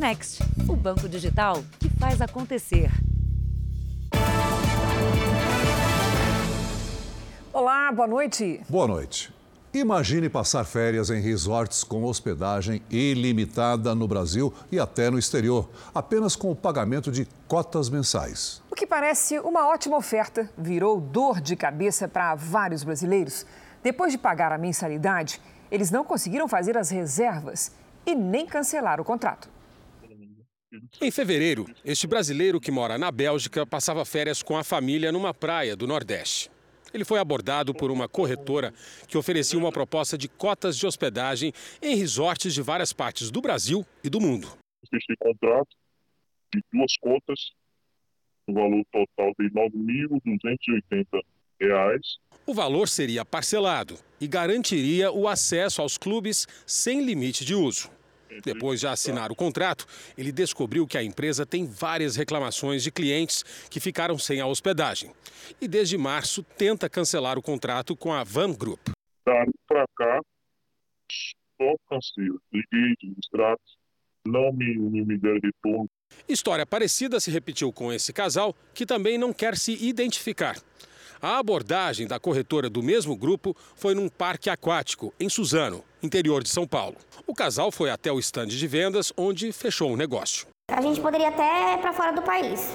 Next, o banco digital que faz acontecer. Olá, boa noite. Boa noite. Imagine passar férias em resorts com hospedagem ilimitada no Brasil e até no exterior, apenas com o pagamento de cotas mensais. O que parece uma ótima oferta virou dor de cabeça para vários brasileiros. Depois de pagar a mensalidade, eles não conseguiram fazer as reservas e nem cancelar o contrato. Em fevereiro, este brasileiro que mora na Bélgica passava férias com a família numa praia do Nordeste. Ele foi abordado por uma corretora que oferecia uma proposta de cotas de hospedagem em resorts de várias partes do Brasil e do mundo. Fechei contrato de duas cotas, no valor total de R$ 9.280. O valor seria parcelado e garantiria o acesso aos clubes sem limite de uso. Depois de assinar o contrato, ele descobriu que a empresa tem várias reclamações de clientes que ficaram sem a hospedagem. E desde março tenta cancelar o contrato com a Van Group. Daram para cá, só cancelo. Liguei de extrato, não me, me, me deram retorno. História parecida se repetiu com esse casal, que também não quer se identificar. A abordagem da corretora do mesmo grupo foi num parque aquático, em Suzano, interior de São Paulo. O casal foi até o estande de vendas, onde fechou o um negócio. A gente poderia até ir para fora do país.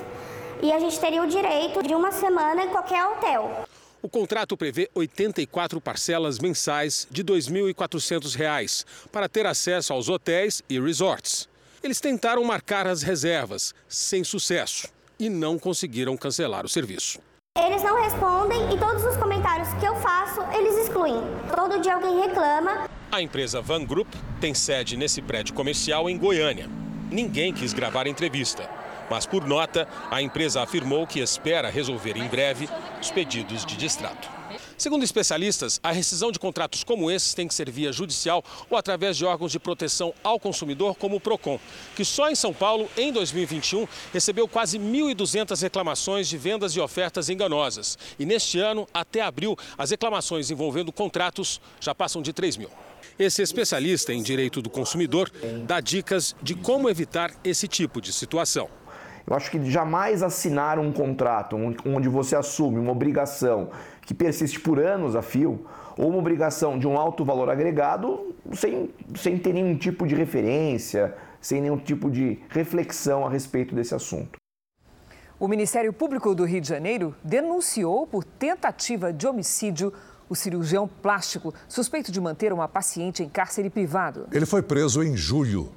E a gente teria o direito de uma semana em qualquer hotel. O contrato prevê 84 parcelas mensais de R$ 2.400 para ter acesso aos hotéis e resorts. Eles tentaram marcar as reservas, sem sucesso, e não conseguiram cancelar o serviço. Eles não respondem e todos os comentários que eu faço, eles excluem. Todo dia alguém reclama. A empresa Van Group tem sede nesse prédio comercial em Goiânia. Ninguém quis gravar a entrevista, mas por nota, a empresa afirmou que espera resolver em breve os pedidos de distrato. Segundo especialistas, a rescisão de contratos como esses tem que ser via judicial ou através de órgãos de proteção ao consumidor, como o PROCON, que só em São Paulo, em 2021, recebeu quase 1.200 reclamações de vendas e ofertas enganosas. E neste ano, até abril, as reclamações envolvendo contratos já passam de 3 mil. Esse especialista em direito do consumidor dá dicas de como evitar esse tipo de situação. Eu acho que jamais assinar um contrato onde você assume uma obrigação que persiste por anos a fio, ou uma obrigação de um alto valor agregado sem, sem ter nenhum tipo de referência, sem nenhum tipo de reflexão a respeito desse assunto. O Ministério Público do Rio de Janeiro denunciou por tentativa de homicídio o cirurgião plástico suspeito de manter uma paciente em cárcere privado. Ele foi preso em julho.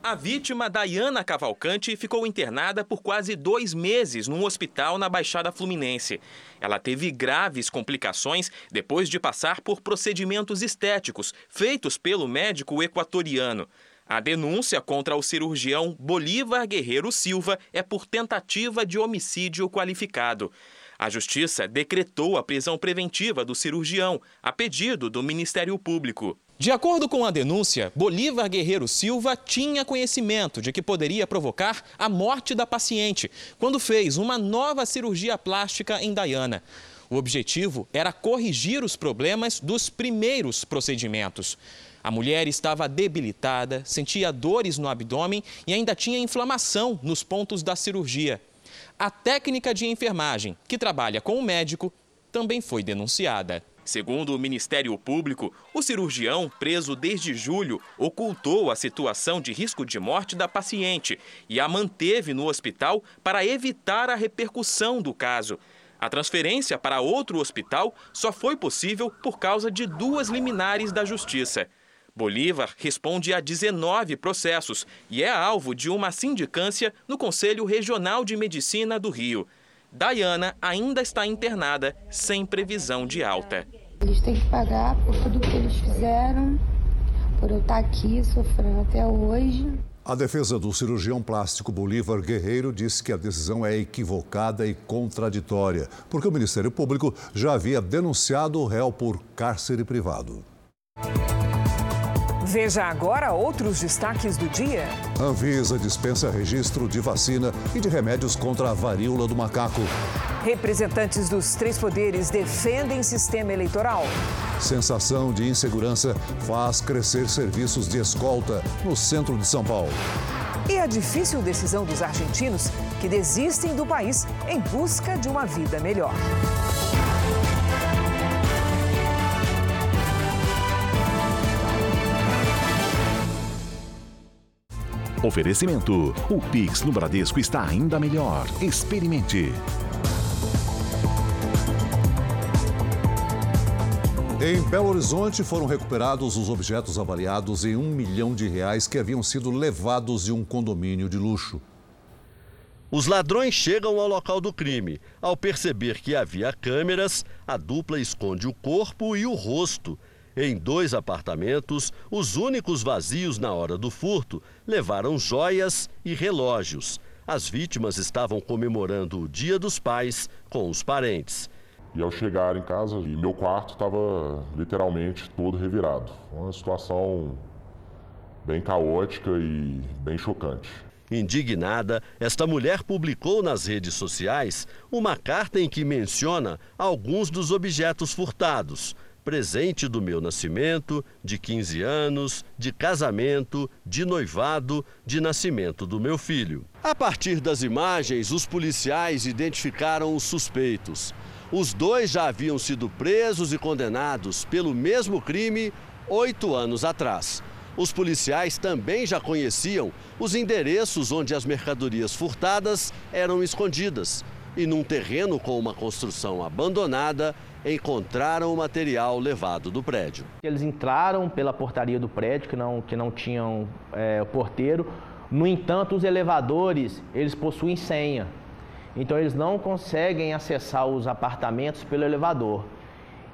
A vítima, Dayana Cavalcante, ficou internada por quase dois meses num hospital na Baixada Fluminense. Ela teve graves complicações depois de passar por procedimentos estéticos feitos pelo médico equatoriano. A denúncia contra o cirurgião Bolívar Guerreiro Silva é por tentativa de homicídio qualificado. A Justiça decretou a prisão preventiva do cirurgião, a pedido do Ministério Público. De acordo com a denúncia, Bolívar Guerreiro Silva tinha conhecimento de que poderia provocar a morte da paciente quando fez uma nova cirurgia plástica em Dayana. O objetivo era corrigir os problemas dos primeiros procedimentos. A mulher estava debilitada, sentia dores no abdômen e ainda tinha inflamação nos pontos da cirurgia. A técnica de enfermagem, que trabalha com o médico, também foi denunciada. Segundo o Ministério Público, o cirurgião, preso desde julho, ocultou a situação de risco de morte da paciente e a manteve no hospital para evitar a repercussão do caso. A transferência para outro hospital só foi possível por causa de duas liminares da Justiça. Bolívar responde a 19 processos e é alvo de uma sindicância no Conselho Regional de Medicina do Rio. Dayana ainda está internada sem previsão de alta. Eles têm que pagar por tudo que eles fizeram, por eu estar aqui sofrendo até hoje. A defesa do cirurgião plástico Bolívar Guerreiro disse que a decisão é equivocada e contraditória, porque o Ministério Público já havia denunciado o réu por cárcere privado. Veja agora outros destaques do dia. Anvisa dispensa registro de vacina e de remédios contra a varíola do macaco. Representantes dos três poderes defendem sistema eleitoral. Sensação de insegurança faz crescer serviços de escolta no centro de São Paulo. E a difícil decisão dos argentinos que desistem do país em busca de uma vida melhor. Oferecimento: o Pix no Bradesco está ainda melhor. Experimente. Em Belo Horizonte foram recuperados os objetos avaliados em um milhão de reais que haviam sido levados de um condomínio de luxo. Os ladrões chegam ao local do crime. Ao perceber que havia câmeras, a dupla esconde o corpo e o rosto. Em dois apartamentos, os únicos vazios na hora do furto levaram joias e relógios. As vítimas estavam comemorando o Dia dos Pais com os parentes. E ao chegar em casa, meu quarto estava literalmente todo revirado. Uma situação bem caótica e bem chocante. Indignada, esta mulher publicou nas redes sociais uma carta em que menciona alguns dos objetos furtados. Presente do meu nascimento, de 15 anos, de casamento, de noivado, de nascimento do meu filho. A partir das imagens, os policiais identificaram os suspeitos. Os dois já haviam sido presos e condenados pelo mesmo crime oito anos atrás. Os policiais também já conheciam os endereços onde as mercadorias furtadas eram escondidas. E num terreno com uma construção abandonada, encontraram o material levado do prédio. Eles entraram pela portaria do prédio, que não, que não tinham é, porteiro. No entanto, os elevadores, eles possuem senha. Então eles não conseguem acessar os apartamentos pelo elevador.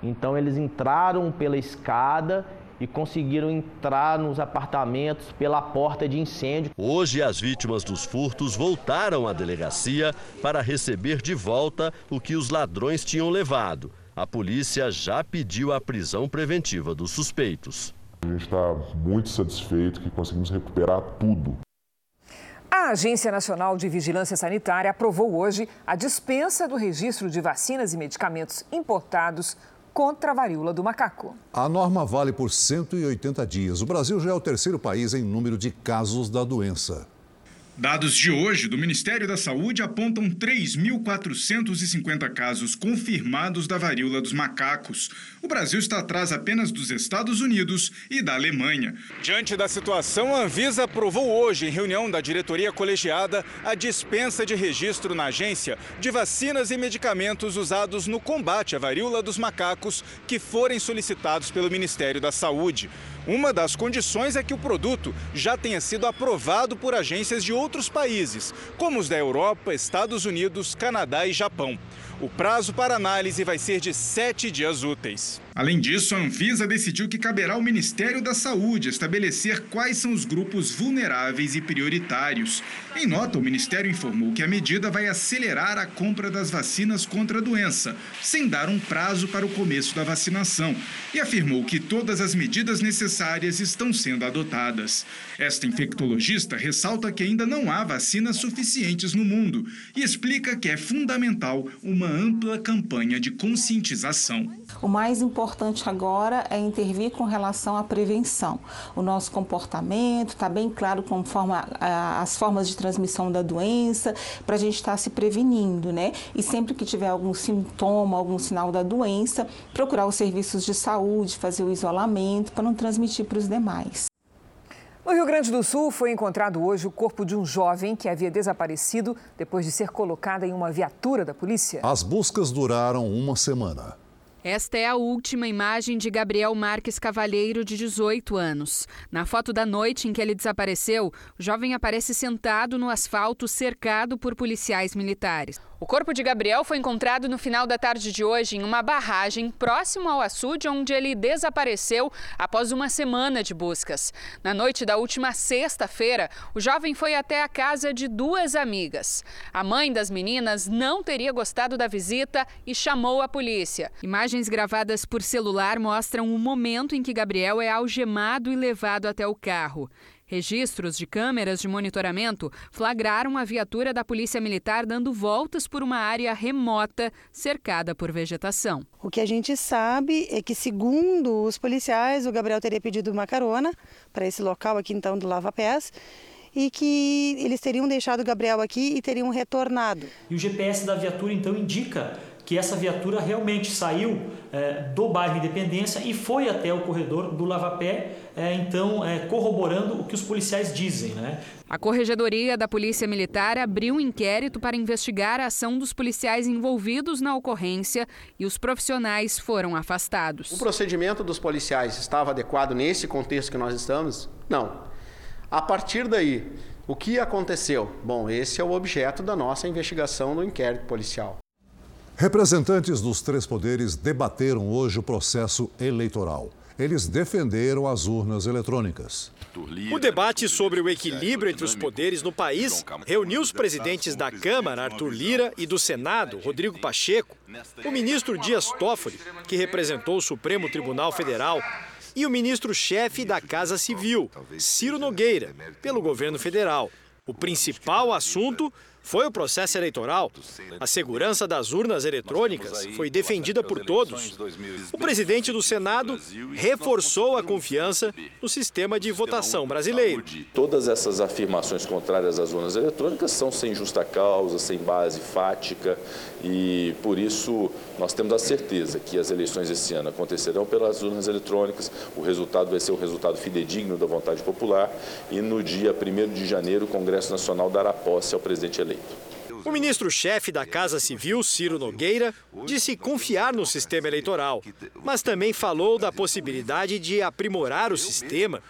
Então eles entraram pela escada e conseguiram entrar nos apartamentos pela porta de incêndio. Hoje as vítimas dos furtos voltaram à delegacia para receber de volta o que os ladrões tinham levado. A polícia já pediu a prisão preventiva dos suspeitos. A gente está muito satisfeito que conseguimos recuperar tudo. A Agência Nacional de Vigilância Sanitária aprovou hoje a dispensa do registro de vacinas e medicamentos importados contra a varíola do macaco. A norma vale por 180 dias. O Brasil já é o terceiro país em número de casos da doença. Dados de hoje do Ministério da Saúde apontam 3.450 casos confirmados da varíola dos macacos. O Brasil está atrás apenas dos Estados Unidos e da Alemanha. Diante da situação, a Anvisa aprovou hoje, em reunião da diretoria colegiada, a dispensa de registro na agência de vacinas e medicamentos usados no combate à varíola dos macacos que forem solicitados pelo Ministério da Saúde. Uma das condições é que o produto já tenha sido aprovado por agências de outros países, como os da Europa, Estados Unidos, Canadá e Japão. O prazo para análise vai ser de sete dias úteis. Além disso, a Anvisa decidiu que caberá ao Ministério da Saúde estabelecer quais são os grupos vulneráveis e prioritários. Em nota, o Ministério informou que a medida vai acelerar a compra das vacinas contra a doença, sem dar um prazo para o começo da vacinação, e afirmou que todas as medidas necessárias estão sendo adotadas. Esta infectologista ressalta que ainda não há vacinas suficientes no mundo e explica que é fundamental uma ampla campanha de conscientização. O mais importante agora é intervir com relação à prevenção. O nosso comportamento está bem claro conforme as formas de transmissão da doença, para a gente estar tá se prevenindo, né? E sempre que tiver algum sintoma, algum sinal da doença, procurar os serviços de saúde, fazer o isolamento para não transmitir para os demais. No Rio Grande do Sul, foi encontrado hoje o corpo de um jovem que havia desaparecido depois de ser colocado em uma viatura da polícia. As buscas duraram uma semana. Esta é a última imagem de Gabriel Marques Cavalheiro, de 18 anos. Na foto da noite em que ele desapareceu, o jovem aparece sentado no asfalto, cercado por policiais militares. O corpo de Gabriel foi encontrado no final da tarde de hoje em uma barragem próximo ao açude, onde ele desapareceu após uma semana de buscas. Na noite da última sexta-feira, o jovem foi até a casa de duas amigas. A mãe das meninas não teria gostado da visita e chamou a polícia. Imagens gravadas por celular mostram o momento em que Gabriel é algemado e levado até o carro. Registros de câmeras de monitoramento flagraram a viatura da Polícia Militar dando voltas por uma área remota cercada por vegetação. O que a gente sabe é que, segundo os policiais, o Gabriel teria pedido uma carona para esse local aqui então do Lava Pés e que eles teriam deixado o Gabriel aqui e teriam retornado. E o GPS da viatura então indica que essa viatura realmente saiu é, do bairro Independência e foi até o corredor do Lavapé, é, então é, corroborando o que os policiais dizem. Né? A Corregedoria da Polícia Militar abriu um inquérito para investigar a ação dos policiais envolvidos na ocorrência e os profissionais foram afastados. O procedimento dos policiais estava adequado nesse contexto que nós estamos? Não. A partir daí, o que aconteceu? Bom, esse é o objeto da nossa investigação no inquérito policial. Representantes dos três poderes debateram hoje o processo eleitoral. Eles defenderam as urnas eletrônicas. O debate sobre o equilíbrio entre os poderes no país reuniu os presidentes da Câmara, Arthur Lira, e do Senado, Rodrigo Pacheco, o ministro Dias Toffoli, que representou o Supremo Tribunal Federal, e o ministro-chefe da Casa Civil, Ciro Nogueira, pelo governo federal. O principal assunto foi o processo eleitoral. A segurança das urnas eletrônicas foi defendida por todos. O presidente do Senado reforçou a confiança no sistema de votação brasileiro. Todas essas afirmações contrárias às urnas eletrônicas são sem justa causa, sem base fática e por isso nós temos a certeza que as eleições esse ano acontecerão pelas urnas eletrônicas. O resultado vai ser o resultado fidedigno da vontade popular e no dia 1 de janeiro o Congresso Nacional dará posse ao presidente eleito. O ministro-chefe da Casa Civil, Ciro Nogueira, disse confiar no sistema eleitoral, mas também falou da possibilidade de aprimorar o sistema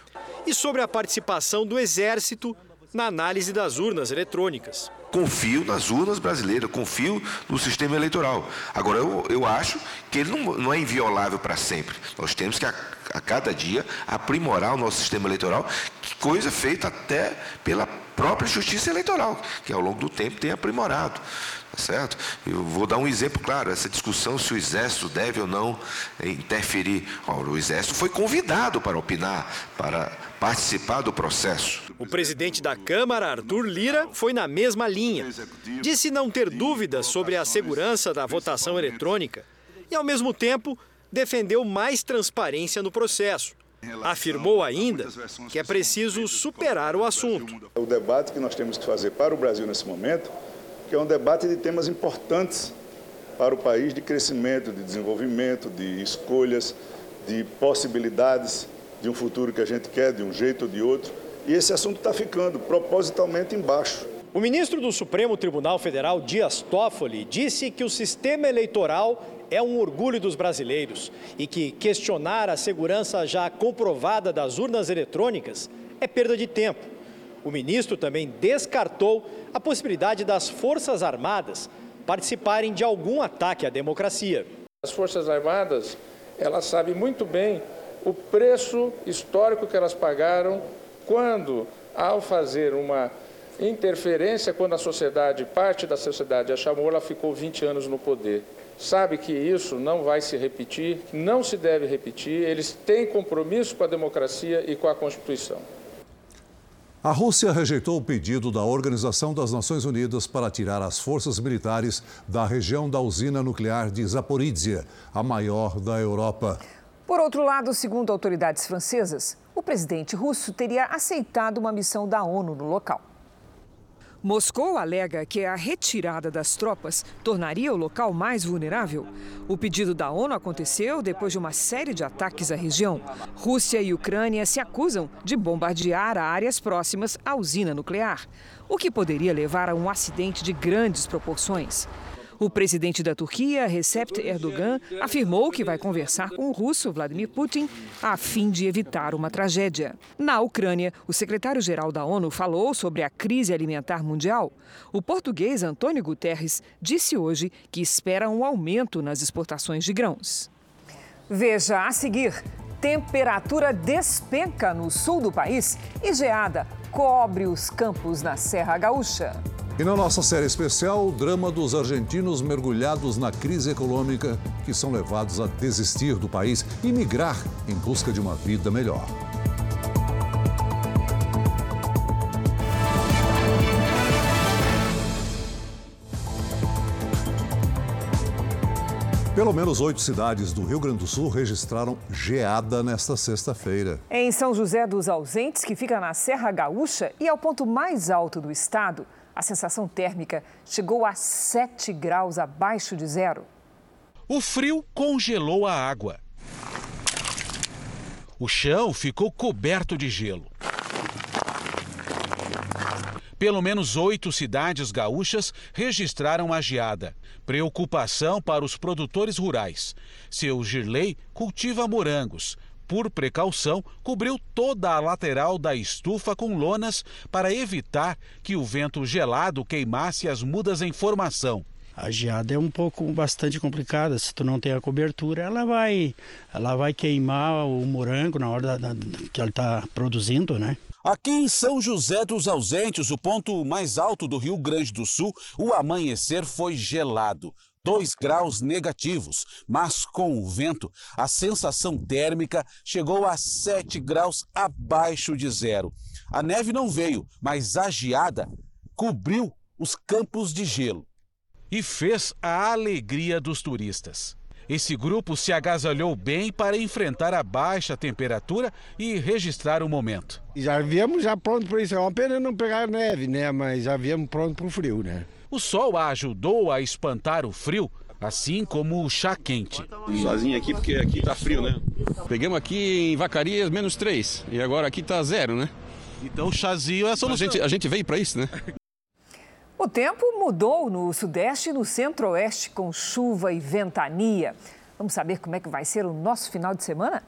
e sobre a participação do Exército na análise das urnas eletrônicas. Confio nas urnas brasileiras, confio no sistema eleitoral. Agora, eu, eu acho que ele não, não é inviolável para sempre. Nós temos que, a, a cada dia, aprimorar o nosso sistema eleitoral, coisa feita até pela própria justiça eleitoral, que ao longo do tempo tem aprimorado. Tá certo? Eu vou dar um exemplo claro, essa discussão se o Exército deve ou não interferir. Ora, o Exército foi convidado para opinar, para participar do processo. O presidente da Câmara, Arthur Lira, foi na mesma linha. Disse não ter dúvidas sobre a segurança da votação eletrônica e, ao mesmo tempo, defendeu mais transparência no processo. Afirmou ainda que é preciso superar o assunto. O debate que nós temos que fazer para o Brasil nesse momento, que é um debate de temas importantes para o país, de crescimento, de desenvolvimento, de escolhas, de possibilidades de um futuro que a gente quer, de um jeito ou de outro. E esse assunto está ficando propositalmente embaixo. O ministro do Supremo Tribunal Federal, Dias Toffoli, disse que o sistema eleitoral é um orgulho dos brasileiros e que questionar a segurança já comprovada das urnas eletrônicas é perda de tempo. O ministro também descartou a possibilidade das Forças Armadas participarem de algum ataque à democracia. As Forças Armadas, elas sabem muito bem o preço histórico que elas pagaram quando, ao fazer uma interferência, quando a sociedade, parte da sociedade a chamou, ela ficou 20 anos no poder. Sabe que isso não vai se repetir, não se deve repetir, eles têm compromisso com a democracia e com a Constituição. A Rússia rejeitou o pedido da Organização das Nações Unidas para tirar as forças militares da região da usina nuclear de Zaporizhia, a maior da Europa. Por outro lado, segundo autoridades francesas, o presidente russo teria aceitado uma missão da ONU no local. Moscou alega que a retirada das tropas tornaria o local mais vulnerável. O pedido da ONU aconteceu depois de uma série de ataques à região. Rússia e Ucrânia se acusam de bombardear áreas próximas à usina nuclear, o que poderia levar a um acidente de grandes proporções. O presidente da Turquia, Recep Erdogan, afirmou que vai conversar com o russo Vladimir Putin a fim de evitar uma tragédia. Na Ucrânia, o secretário-geral da ONU falou sobre a crise alimentar mundial. O português Antônio Guterres disse hoje que espera um aumento nas exportações de grãos. Veja a seguir. Temperatura despenca no sul do país e geada cobre os campos na Serra Gaúcha. E na nossa série especial, o drama dos argentinos mergulhados na crise econômica que são levados a desistir do país e migrar em busca de uma vida melhor. Pelo menos oito cidades do Rio Grande do Sul registraram geada nesta sexta-feira. Em São José dos Ausentes, que fica na Serra Gaúcha e é o ponto mais alto do estado, a sensação térmica chegou a 7 graus abaixo de zero. O frio congelou a água. O chão ficou coberto de gelo. Pelo menos oito cidades gaúchas registraram a geada. Preocupação para os produtores rurais. Seu Girley cultiva morangos. Por precaução, cobriu toda a lateral da estufa com lonas para evitar que o vento gelado queimasse as mudas em formação. A geada é um pouco bastante complicada. Se tu não tem a cobertura, ela vai, ela vai queimar o morango na hora da, da, que ela está produzindo, né? Aqui em São José dos Ausentes, o ponto mais alto do Rio Grande do Sul, o amanhecer foi gelado. 2 graus negativos, mas com o vento, a sensação térmica chegou a 7 graus abaixo de zero. A neve não veio, mas a geada cobriu os campos de gelo e fez a alegria dos turistas. Esse grupo se agasalhou bem para enfrentar a baixa temperatura e registrar o momento. Já viemos já pronto para isso. É uma pena não pegar neve, né? Mas já viemos pronto para o frio, né? O sol ajudou a espantar o frio, assim como o chá quente. Sozinho aqui porque aqui tá frio, né? Pegamos aqui em Vacarias menos 3 e agora aqui tá zero, né? Então o chazinho é a solução. A gente, a gente veio para isso, né? O tempo mudou no sudeste e no centro-oeste com chuva e ventania. Vamos saber como é que vai ser o nosso final de semana?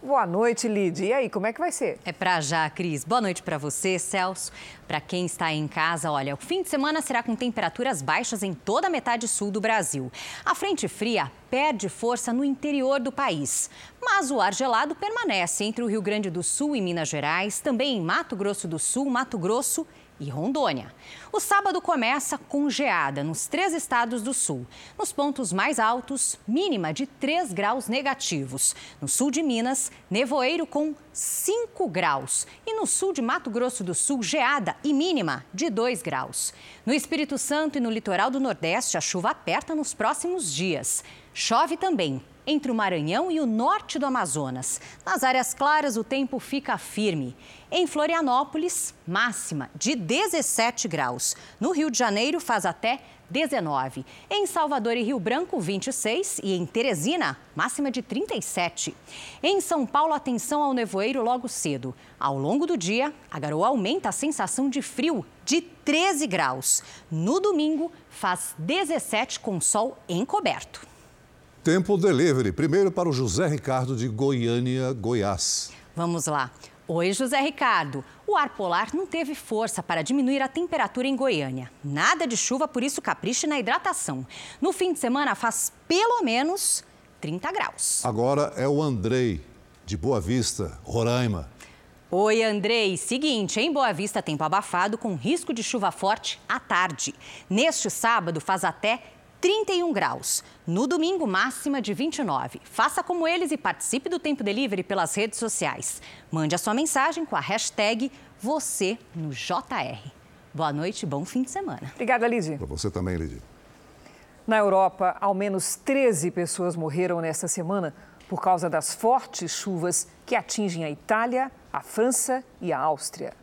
Boa noite, Lid. E aí, como é que vai ser? É pra já, Cris. Boa noite para você, Celso. Para quem está em casa, olha, o fim de semana será com temperaturas baixas em toda a metade sul do Brasil. A frente fria perde força no interior do país, mas o ar gelado permanece entre o Rio Grande do Sul e Minas Gerais, também em Mato Grosso do Sul, Mato Grosso e Rondônia. O sábado começa com geada nos três estados do sul. Nos pontos mais altos, mínima de 3 graus negativos. No sul de Minas, nevoeiro com 5 graus. E no sul de Mato Grosso do Sul, geada e mínima de 2 graus. No Espírito Santo e no litoral do Nordeste, a chuva aperta nos próximos dias. Chove também entre o Maranhão e o norte do Amazonas. Nas áreas claras, o tempo fica firme. Em Florianópolis, máxima de 17 graus. No Rio de Janeiro, faz até 19. Em Salvador e Rio Branco, 26. E em Teresina, máxima de 37. Em São Paulo, atenção ao nevoeiro logo cedo. Ao longo do dia, a garoa aumenta a sensação de frio de 13 graus. No domingo, faz 17 com sol encoberto. Tempo delivery. Primeiro para o José Ricardo de Goiânia, Goiás. Vamos lá. Oi, José Ricardo. O ar polar não teve força para diminuir a temperatura em Goiânia. Nada de chuva, por isso capriche na hidratação. No fim de semana faz pelo menos 30 graus. Agora é o Andrei, de Boa Vista, Roraima. Oi, Andrei. Seguinte, em Boa Vista, tempo abafado com risco de chuva forte à tarde. Neste sábado faz até 31 graus. No domingo, máxima de 29. Faça como eles e participe do Tempo Delivery pelas redes sociais. Mande a sua mensagem com a hashtag você no JR. Boa noite e bom fim de semana. Obrigada, Lidy. Para você também, Lidy. Na Europa, ao menos 13 pessoas morreram nesta semana por causa das fortes chuvas que atingem a Itália, a França e a Áustria.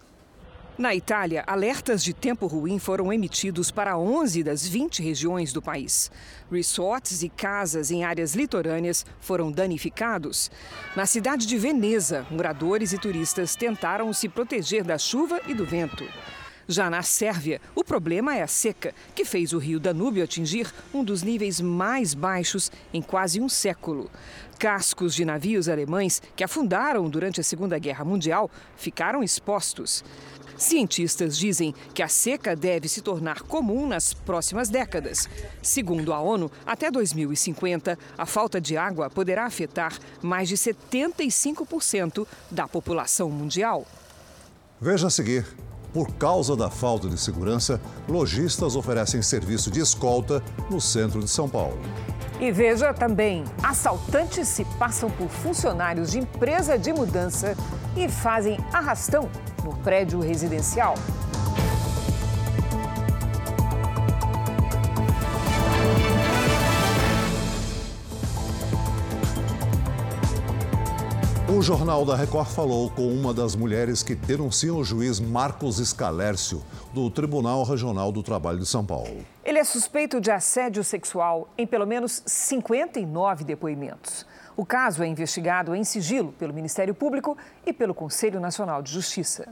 Na Itália, alertas de tempo ruim foram emitidos para 11 das 20 regiões do país. Resorts e casas em áreas litorâneas foram danificados. Na cidade de Veneza, moradores e turistas tentaram se proteger da chuva e do vento. Já na Sérvia, o problema é a seca, que fez o rio Danúbio atingir um dos níveis mais baixos em quase um século. Cascos de navios alemães que afundaram durante a Segunda Guerra Mundial ficaram expostos. Cientistas dizem que a seca deve se tornar comum nas próximas décadas. Segundo a ONU, até 2050, a falta de água poderá afetar mais de 75% da população mundial. Veja a seguir. Por causa da falta de segurança, lojistas oferecem serviço de escolta no centro de São Paulo. E veja também: assaltantes se passam por funcionários de empresa de mudança e fazem arrastão no prédio residencial. O Jornal da Record falou com uma das mulheres que denunciam o juiz Marcos Escalércio, do Tribunal Regional do Trabalho de São Paulo. Ele é suspeito de assédio sexual em pelo menos 59 depoimentos. O caso é investigado em sigilo pelo Ministério Público e pelo Conselho Nacional de Justiça.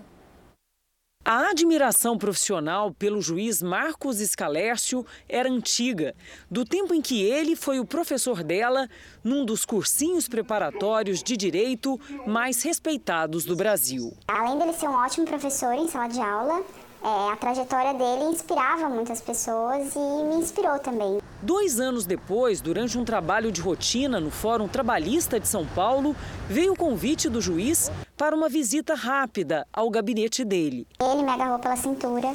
A admiração profissional pelo juiz Marcos Escalércio era antiga, do tempo em que ele foi o professor dela num dos cursinhos preparatórios de direito mais respeitados do Brasil. Além dele ser um ótimo professor em sala de aula, é, a trajetória dele inspirava muitas pessoas e me inspirou também. Dois anos depois, durante um trabalho de rotina no Fórum Trabalhista de São Paulo, veio o convite do juiz para uma visita rápida ao gabinete dele. Ele me agarrou pela cintura,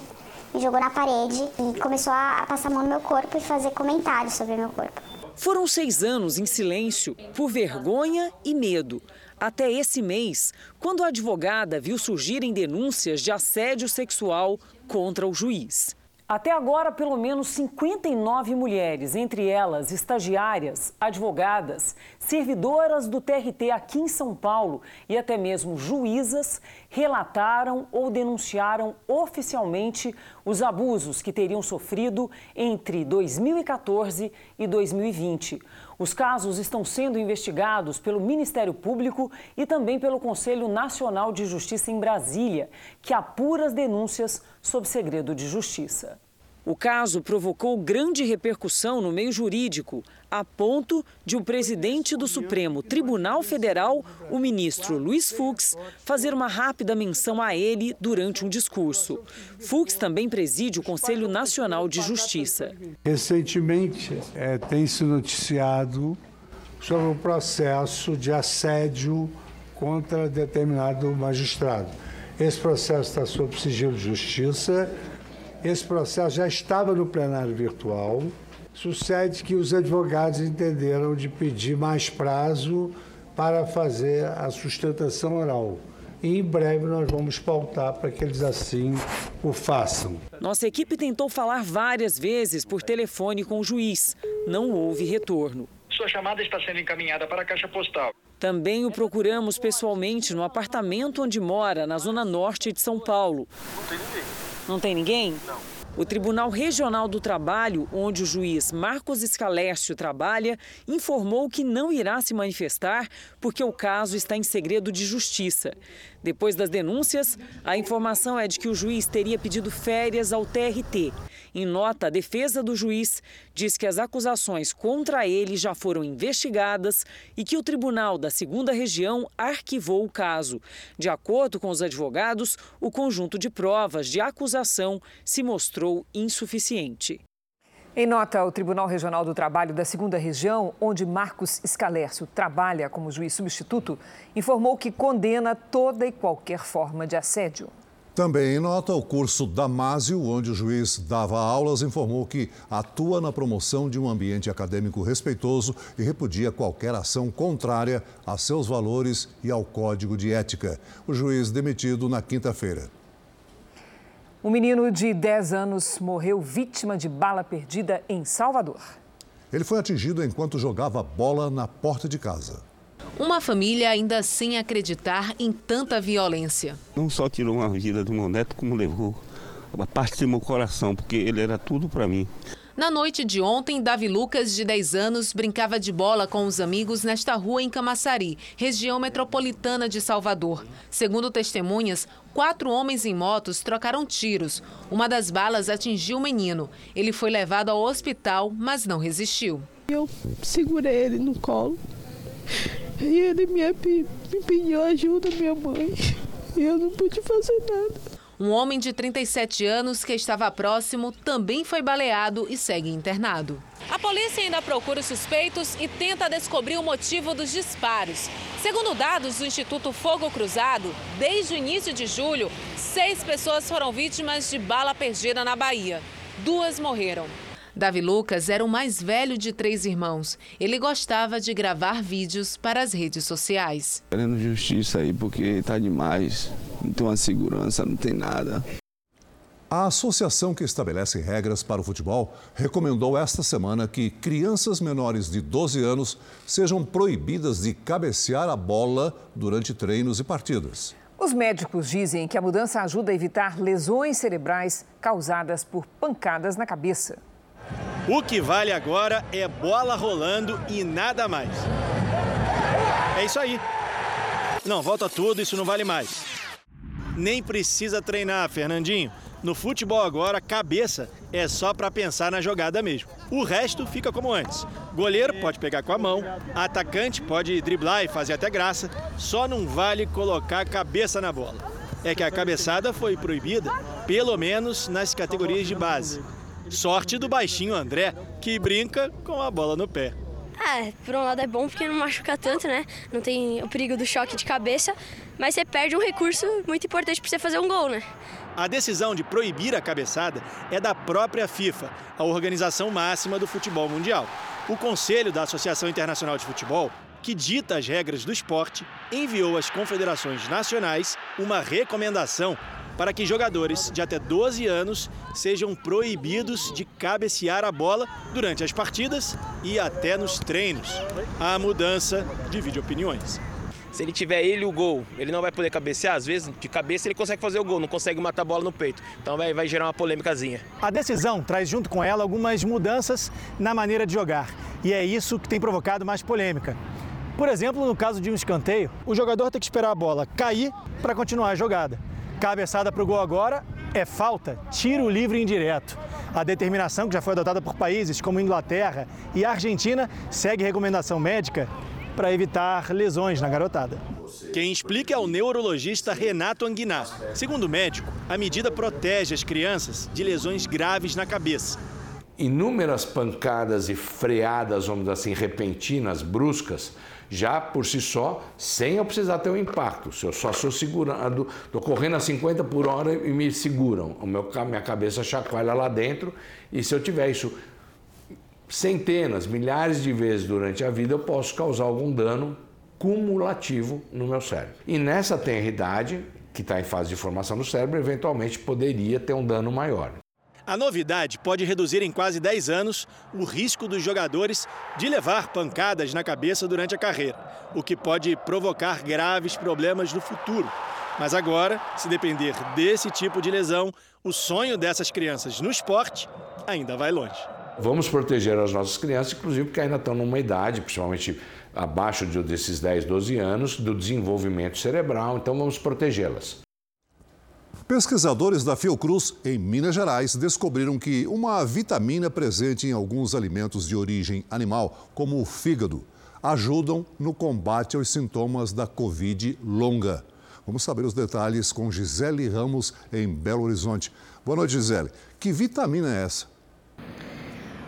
me jogou na parede e começou a passar a mão no meu corpo e fazer comentários sobre o meu corpo. Foram seis anos em silêncio, por vergonha e medo até esse mês, quando a advogada viu surgirem denúncias de assédio sexual contra o juiz. Até agora, pelo menos 59 mulheres, entre elas estagiárias, advogadas, servidoras do TRT aqui em São Paulo e até mesmo juízas, relataram ou denunciaram oficialmente os abusos que teriam sofrido entre 2014 e 2020. Os casos estão sendo investigados pelo Ministério Público e também pelo Conselho Nacional de Justiça em Brasília, que apura as denúncias sob segredo de justiça. O caso provocou grande repercussão no meio jurídico, a ponto de o presidente do Supremo Tribunal Federal, o ministro Luiz Fux, fazer uma rápida menção a ele durante um discurso. Fux também preside o Conselho Nacional de Justiça. Recentemente, é, tem se noticiado sobre o processo de assédio contra determinado magistrado. Esse processo está sob sigilo de justiça esse processo já estava no plenário virtual. Sucede que os advogados entenderam de pedir mais prazo para fazer a sustentação oral. E em breve nós vamos pautar para que eles assim o façam. Nossa equipe tentou falar várias vezes por telefone com o juiz. Não houve retorno. Sua chamada está sendo encaminhada para a caixa postal. Também o procuramos pessoalmente no apartamento onde mora, na zona norte de São Paulo. Não tem ninguém. Não tem ninguém? Não. O Tribunal Regional do Trabalho, onde o juiz Marcos Escalércio trabalha, informou que não irá se manifestar porque o caso está em segredo de justiça. Depois das denúncias, a informação é de que o juiz teria pedido férias ao TRT. Em nota, a defesa do juiz diz que as acusações contra ele já foram investigadas e que o tribunal da segunda região arquivou o caso. De acordo com os advogados, o conjunto de provas de acusação se mostrou insuficiente. Em nota, o Tribunal Regional do Trabalho da Segunda Região, onde Marcos Escalércio trabalha como juiz substituto, informou que condena toda e qualquer forma de assédio. Também em nota, o curso Damásio, onde o juiz dava aulas, informou que atua na promoção de um ambiente acadêmico respeitoso e repudia qualquer ação contrária a seus valores e ao código de ética. O juiz demitido na quinta-feira. Um menino de 10 anos morreu vítima de bala perdida em Salvador. Ele foi atingido enquanto jogava bola na porta de casa. Uma família ainda sem acreditar em tanta violência. Não só tirou uma vida do meu neto, como levou uma parte do meu coração, porque ele era tudo para mim. Na noite de ontem, Davi Lucas, de 10 anos, brincava de bola com os amigos nesta rua em Camaçari, região metropolitana de Salvador. Segundo testemunhas, quatro homens em motos trocaram tiros. Uma das balas atingiu o menino. Ele foi levado ao hospital, mas não resistiu. Eu segurei ele no colo e ele me, me pediu ajuda, minha mãe. E eu não pude fazer nada. Um homem de 37 anos que estava próximo também foi baleado e segue internado. A polícia ainda procura os suspeitos e tenta descobrir o motivo dos disparos. Segundo dados do Instituto Fogo Cruzado, desde o início de julho, seis pessoas foram vítimas de bala perdida na Bahia. Duas morreram. Davi Lucas era o mais velho de três irmãos. Ele gostava de gravar vídeos para as redes sociais. Querendo justiça aí, porque tá demais. Não tem uma segurança, não tem nada. A associação que estabelece regras para o futebol recomendou esta semana que crianças menores de 12 anos sejam proibidas de cabecear a bola durante treinos e partidas. Os médicos dizem que a mudança ajuda a evitar lesões cerebrais causadas por pancadas na cabeça. O que vale agora é bola rolando e nada mais. É isso aí. Não, volta tudo, isso não vale mais. Nem precisa treinar, Fernandinho. No futebol agora, cabeça é só para pensar na jogada mesmo. O resto fica como antes. Goleiro pode pegar com a mão, atacante pode driblar e fazer até graça, só não vale colocar a cabeça na bola. É que a cabeçada foi proibida, pelo menos nas categorias de base. Sorte do baixinho André, que brinca com a bola no pé. Ah, por um lado é bom porque não machuca tanto, né? Não tem o perigo do choque de cabeça, mas você perde um recurso muito importante para você fazer um gol, né? A decisão de proibir a cabeçada é da própria FIFA, a organização máxima do futebol mundial. O Conselho da Associação Internacional de Futebol, que dita as regras do esporte, enviou às confederações nacionais uma recomendação para que jogadores de até 12 anos sejam proibidos de cabecear a bola durante as partidas e até nos treinos. A mudança divide opiniões. Se ele tiver ele o gol, ele não vai poder cabecear. Às vezes, de cabeça, ele consegue fazer o gol, não consegue matar a bola no peito. Então vai, vai gerar uma polêmicazinha. A decisão traz junto com ela algumas mudanças na maneira de jogar. E é isso que tem provocado mais polêmica. Por exemplo, no caso de um escanteio, o jogador tem que esperar a bola cair para continuar a jogada. Cabeçada para o gol agora é falta, tiro livre indireto. A determinação, que já foi adotada por países como Inglaterra e Argentina, segue recomendação médica para evitar lesões na garotada. Quem explica é o neurologista Renato Anguinar. Segundo o médico, a medida protege as crianças de lesões graves na cabeça. Inúmeras pancadas e freadas, vamos dizer assim, repentinas, bruscas, já por si só, sem eu precisar ter um impacto. Se eu só sou segurando, estou correndo a 50 por hora e me seguram, o meu, minha cabeça chacoalha lá dentro, e se eu tiver isso centenas, milhares de vezes durante a vida, eu posso causar algum dano cumulativo no meu cérebro. E nessa tenridade, que está em fase de formação do cérebro, eventualmente poderia ter um dano maior. A novidade pode reduzir em quase 10 anos o risco dos jogadores de levar pancadas na cabeça durante a carreira, o que pode provocar graves problemas no futuro. Mas agora, se depender desse tipo de lesão, o sonho dessas crianças no esporte ainda vai longe. Vamos proteger as nossas crianças, inclusive porque ainda estão numa idade, principalmente abaixo desses 10, 12 anos, do desenvolvimento cerebral, então vamos protegê-las. Pesquisadores da Fiocruz, em Minas Gerais, descobriram que uma vitamina presente em alguns alimentos de origem animal, como o fígado, ajudam no combate aos sintomas da Covid longa. Vamos saber os detalhes com Gisele Ramos, em Belo Horizonte. Boa noite, Gisele. Que vitamina é essa?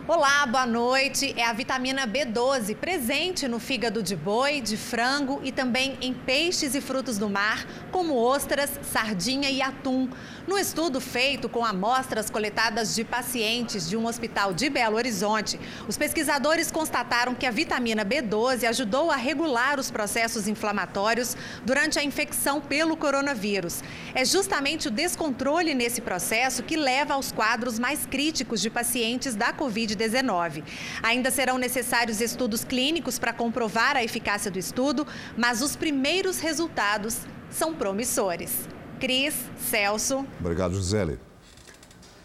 Olá, boa noite. É a vitamina B12 presente no fígado de boi, de frango e também em peixes e frutos do mar, como ostras, sardinha e atum. No estudo feito com amostras coletadas de pacientes de um hospital de Belo Horizonte, os pesquisadores constataram que a vitamina B12 ajudou a regular os processos inflamatórios durante a infecção pelo coronavírus. É justamente o descontrole nesse processo que leva aos quadros mais críticos de pacientes da Covid-19. Ainda serão necessários estudos clínicos para comprovar a eficácia do estudo, mas os primeiros resultados são promissores. Cris, Celso. Obrigado, Gisele.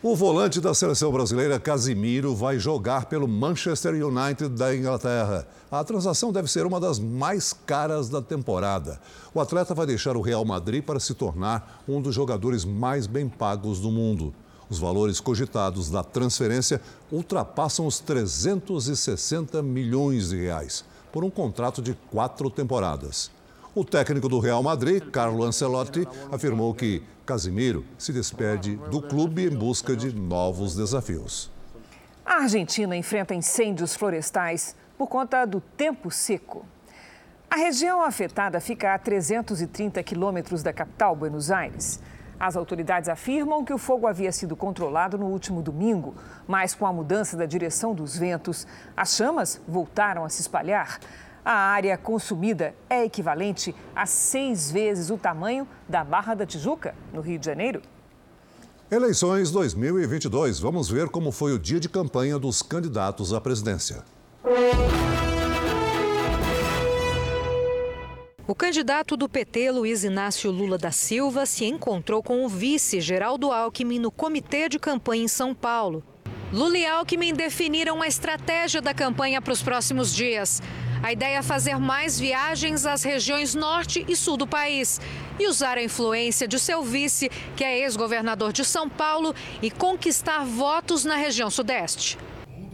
O volante da seleção brasileira, Casimiro, vai jogar pelo Manchester United da Inglaterra. A transação deve ser uma das mais caras da temporada. O atleta vai deixar o Real Madrid para se tornar um dos jogadores mais bem pagos do mundo. Os valores cogitados da transferência ultrapassam os 360 milhões de reais por um contrato de quatro temporadas. O técnico do Real Madrid, Carlo Ancelotti, afirmou que Casimiro se despede do clube em busca de novos desafios. A Argentina enfrenta incêndios florestais por conta do tempo seco. A região afetada fica a 330 quilômetros da capital, Buenos Aires. As autoridades afirmam que o fogo havia sido controlado no último domingo, mas com a mudança da direção dos ventos, as chamas voltaram a se espalhar. A área consumida é equivalente a seis vezes o tamanho da Barra da Tijuca, no Rio de Janeiro. Eleições 2022. Vamos ver como foi o dia de campanha dos candidatos à presidência. O candidato do PT, Luiz Inácio Lula da Silva, se encontrou com o vice Geraldo Alckmin no comitê de campanha em São Paulo. Lula e Alckmin definiram a estratégia da campanha para os próximos dias. A ideia é fazer mais viagens às regiões norte e sul do país e usar a influência de seu vice, que é ex-governador de São Paulo, e conquistar votos na região sudeste.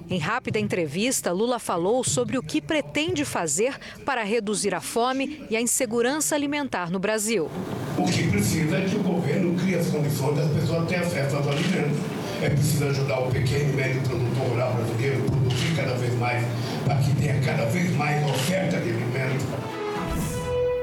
Em rápida entrevista, Lula falou sobre o que pretende fazer para reduzir a fome e a insegurança alimentar no Brasil. O que precisa é que o governo crie as condições das pessoas terem acesso aos alimentos. É preciso ajudar o pequeno e médio produtor rural brasileiro a produzir cada vez mais, para que tenha cada vez mais oferta de alimentos.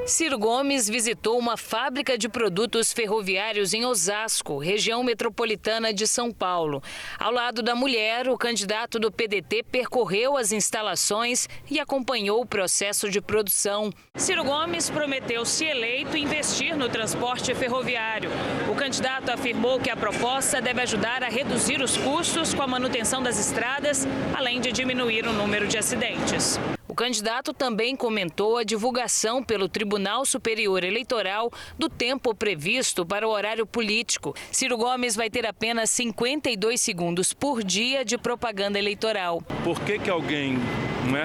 Ciro Gomes visitou uma fábrica de produtos ferroviários em Osasco, região metropolitana de São Paulo. Ao lado da mulher, o candidato do PDT percorreu as instalações e acompanhou o processo de produção. Ciro Gomes prometeu, se eleito, investir no transporte ferroviário. O candidato afirmou que a proposta deve ajudar a reduzir os custos com a manutenção das estradas, além de diminuir o número de acidentes. O candidato também comentou a divulgação pelo Tribunal Superior Eleitoral do tempo previsto para o horário político. Ciro Gomes vai ter apenas 52 segundos por dia de propaganda eleitoral. Por que, que alguém, né?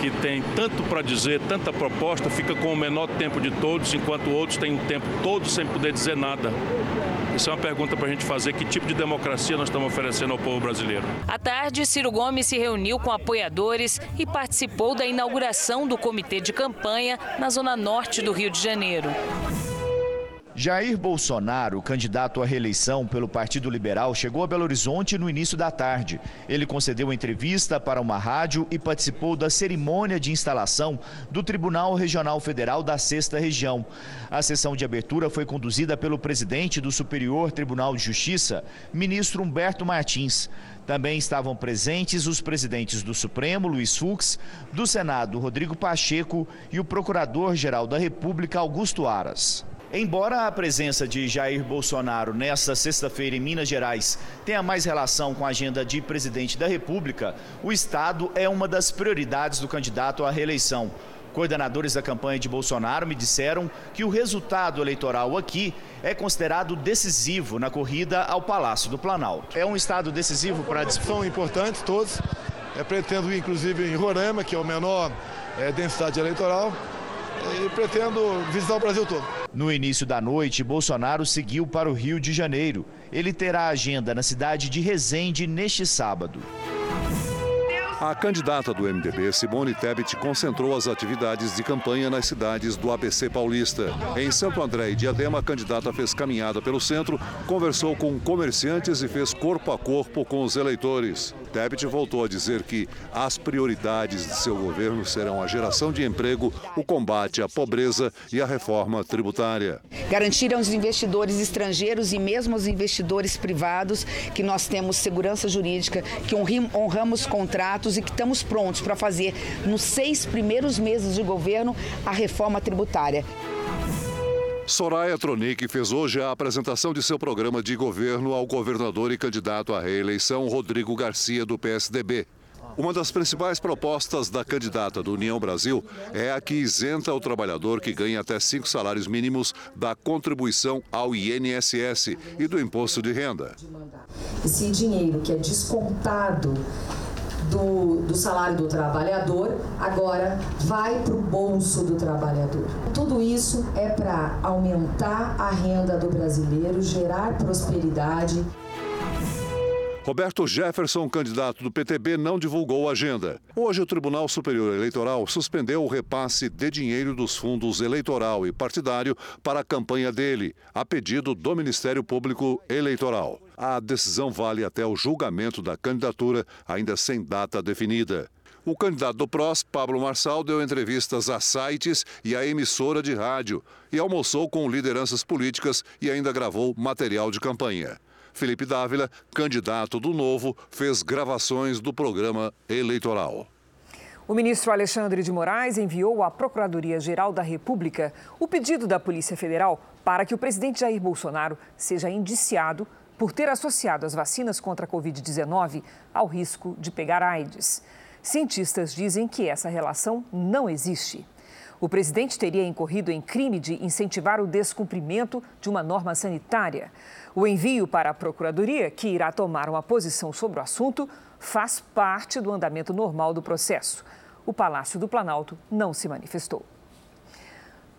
Que tem tanto para dizer, tanta proposta, fica com o menor tempo de todos, enquanto outros têm um tempo todo sem poder dizer nada. Isso é uma pergunta para a gente fazer: que tipo de democracia nós estamos oferecendo ao povo brasileiro? À tarde, Ciro Gomes se reuniu com apoiadores e participou da inauguração do comitê de campanha na zona norte do Rio de Janeiro. Jair Bolsonaro, candidato à reeleição pelo Partido Liberal, chegou a Belo Horizonte no início da tarde. Ele concedeu entrevista para uma rádio e participou da cerimônia de instalação do Tribunal Regional Federal da Sexta Região. A sessão de abertura foi conduzida pelo presidente do Superior Tribunal de Justiça, ministro Humberto Martins. Também estavam presentes os presidentes do Supremo, Luiz Fux, do Senado, Rodrigo Pacheco, e o Procurador-Geral da República, Augusto Aras. Embora a presença de Jair Bolsonaro nesta sexta-feira em Minas Gerais tenha mais relação com a agenda de presidente da República, o Estado é uma das prioridades do candidato à reeleição. Coordenadores da campanha de Bolsonaro me disseram que o resultado eleitoral aqui é considerado decisivo na corrida ao Palácio do Planalto. É um estado decisivo para a disputa? São importantes todos. É, pretendo inclusive, em Roraima, que é o menor é, densidade eleitoral, e pretendo visitar o Brasil todo. No início da noite, Bolsonaro seguiu para o Rio de Janeiro. Ele terá agenda na cidade de Resende neste sábado. A candidata do MDB, Simone Tebet, concentrou as atividades de campanha nas cidades do ABC Paulista. Em Santo André e Diadema, a candidata fez caminhada pelo centro, conversou com comerciantes e fez corpo a corpo com os eleitores. Tebet voltou a dizer que as prioridades de seu governo serão a geração de emprego, o combate à pobreza e a reforma tributária. Garantir aos investidores estrangeiros e mesmo aos investidores privados que nós temos segurança jurídica, que honramos contratos e que estamos prontos para fazer, nos seis primeiros meses de governo, a reforma tributária. Soraya Tronic fez hoje a apresentação de seu programa de governo ao governador e candidato à reeleição Rodrigo Garcia, do PSDB. Uma das principais propostas da candidata do União Brasil é a que isenta o trabalhador que ganha até cinco salários mínimos da contribuição ao INSS e do imposto de renda. Esse dinheiro que é descontado do, do salário do trabalhador agora vai para o bolso do trabalhador. Tudo isso é para aumentar a renda do brasileiro, gerar prosperidade. Roberto Jefferson, candidato do PTB, não divulgou a agenda. Hoje, o Tribunal Superior Eleitoral suspendeu o repasse de dinheiro dos fundos eleitoral e partidário para a campanha dele, a pedido do Ministério Público Eleitoral. A decisão vale até o julgamento da candidatura, ainda sem data definida. O candidato do PROS, Pablo Marçal, deu entrevistas a sites e a emissora de rádio e almoçou com lideranças políticas e ainda gravou material de campanha. Felipe Dávila, candidato do Novo, fez gravações do programa eleitoral. O ministro Alexandre de Moraes enviou à Procuradoria-Geral da República o pedido da Polícia Federal para que o presidente Jair Bolsonaro seja indiciado por ter associado as vacinas contra a Covid-19 ao risco de pegar AIDS. Cientistas dizem que essa relação não existe. O presidente teria incorrido em crime de incentivar o descumprimento de uma norma sanitária. O envio para a Procuradoria, que irá tomar uma posição sobre o assunto, faz parte do andamento normal do processo. O Palácio do Planalto não se manifestou.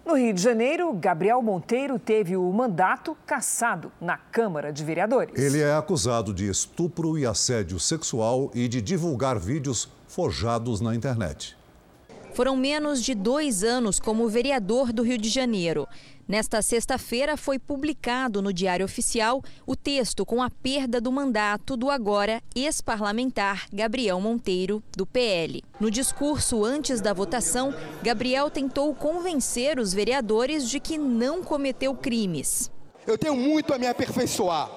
No Rio de Janeiro, Gabriel Monteiro teve o mandato cassado na Câmara de Vereadores. Ele é acusado de estupro e assédio sexual e de divulgar vídeos forjados na internet. Foram menos de dois anos como vereador do Rio de Janeiro. Nesta sexta-feira foi publicado no Diário Oficial o texto com a perda do mandato do agora ex-parlamentar Gabriel Monteiro, do PL. No discurso antes da votação, Gabriel tentou convencer os vereadores de que não cometeu crimes. Eu tenho muito a me aperfeiçoar.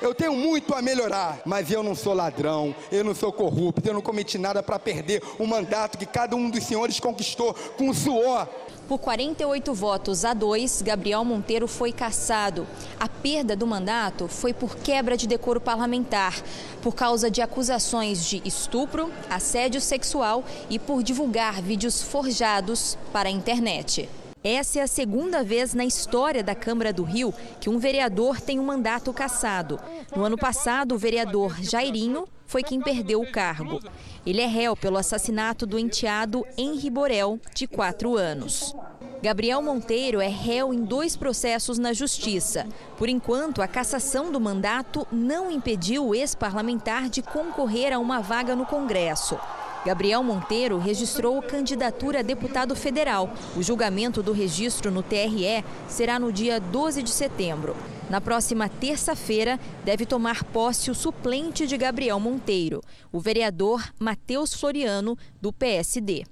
Eu tenho muito a melhorar, mas eu não sou ladrão, eu não sou corrupto, eu não cometi nada para perder o mandato que cada um dos senhores conquistou com suor. Por 48 votos a 2, Gabriel Monteiro foi cassado. A perda do mandato foi por quebra de decoro parlamentar, por causa de acusações de estupro, assédio sexual e por divulgar vídeos forjados para a internet. Essa é a segunda vez na história da Câmara do Rio que um vereador tem um mandato cassado. No ano passado, o vereador Jairinho foi quem perdeu o cargo. Ele é réu pelo assassinato do enteado Henri Borel, de quatro anos. Gabriel Monteiro é réu em dois processos na Justiça. Por enquanto, a cassação do mandato não impediu o ex-parlamentar de concorrer a uma vaga no Congresso. Gabriel Monteiro registrou candidatura a deputado federal. O julgamento do registro no TRE será no dia 12 de setembro. Na próxima terça-feira, deve tomar posse o suplente de Gabriel Monteiro, o vereador Matheus Floriano, do PSD.